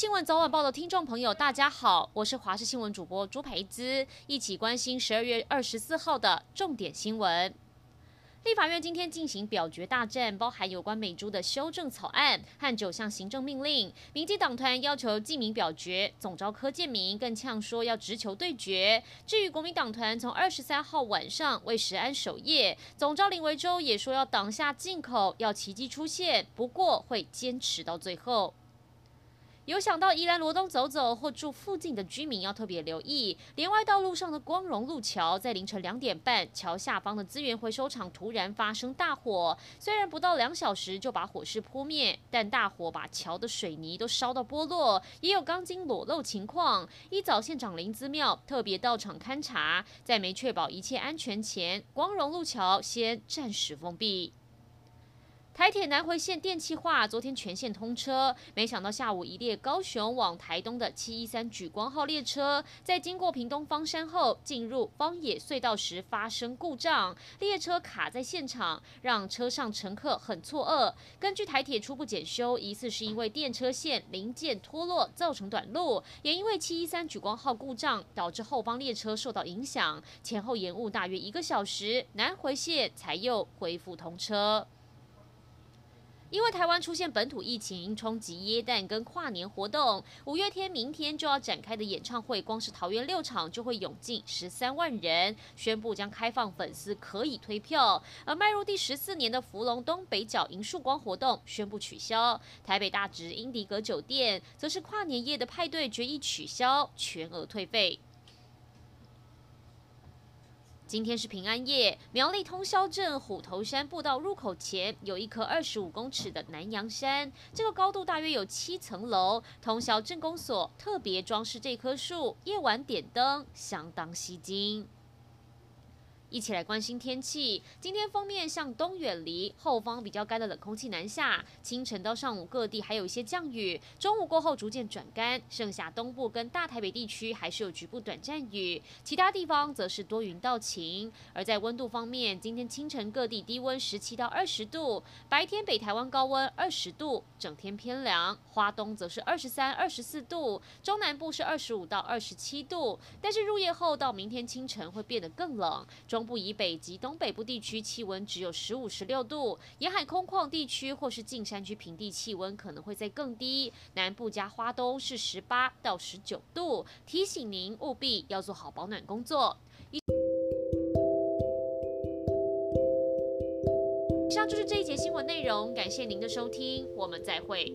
新闻早晚报的听众朋友，大家好，我是华视新闻主播朱培姿，一起关心十二月二十四号的重点新闻。立法院今天进行表决大战，包含有关美猪的修正草案和九项行政命令。民进党团要求记名表决，总召柯建铭更呛说要直球对决。至于国民党团，从二十三号晚上为食安守夜，总召林维洲也说要挡下进口，要奇迹出现，不过会坚持到最后。有想到宜兰罗东走走或住附近的居民要特别留意，连外道路上的光荣路桥，在凌晨两点半，桥下方的资源回收厂突然发生大火，虽然不到两小时就把火势扑灭，但大火把桥的水泥都烧到剥落，也有钢筋裸露情况。一早县长林姿妙特别到场勘查，在没确保一切安全前，光荣路桥先暂时封闭。台铁南回线电气化，昨天全线通车。没想到下午一列高雄往台东的七一三莒光号列车，在经过屏东方山后，进入方野隧道时发生故障，列车卡在现场，让车上乘客很错愕。根据台铁初步检修，疑似是因为电车线零件脱落造成短路，也因为七一三莒光号故障，导致后方列车受到影响，前后延误大约一个小时，南回线才又恢复通车。因为台湾出现本土疫情，冲击耶诞跟跨年活动，五月天明天就要展开的演唱会，光是桃园六场就会涌进十三万人。宣布将开放粉丝可以退票，而迈入第十四年的福隆东北角迎曙光活动宣布取消。台北大直英迪格酒店则是跨年夜的派对决议取消，全额退费。今天是平安夜，苗栗通霄镇虎头山步道入口前有一棵二十五公尺的南洋杉，这个高度大约有七层楼。通霄镇公所特别装饰这棵树，夜晚点灯相当吸睛。一起来关心天气。今天锋面向东远离，后方比较干的冷空气南下。清晨到上午各地还有一些降雨，中午过后逐渐转干。剩下东部跟大台北地区还是有局部短暂雨，其他地方则是多云到晴。而在温度方面，今天清晨各地低温十七到二十度，白天北台湾高温二十度，整天偏凉。花东则是二十三、二十四度，中南部是二十五到二十七度。但是入夜后到明天清晨会变得更冷。中部以北及东北部地区气温只有十五、十六度，沿海空旷地区或是近山区平地气温可能会再更低。南部加花东是十八到十九度，提醒您务必要做好保暖工作。以上就是这一节新闻内容，感谢您的收听，我们再会。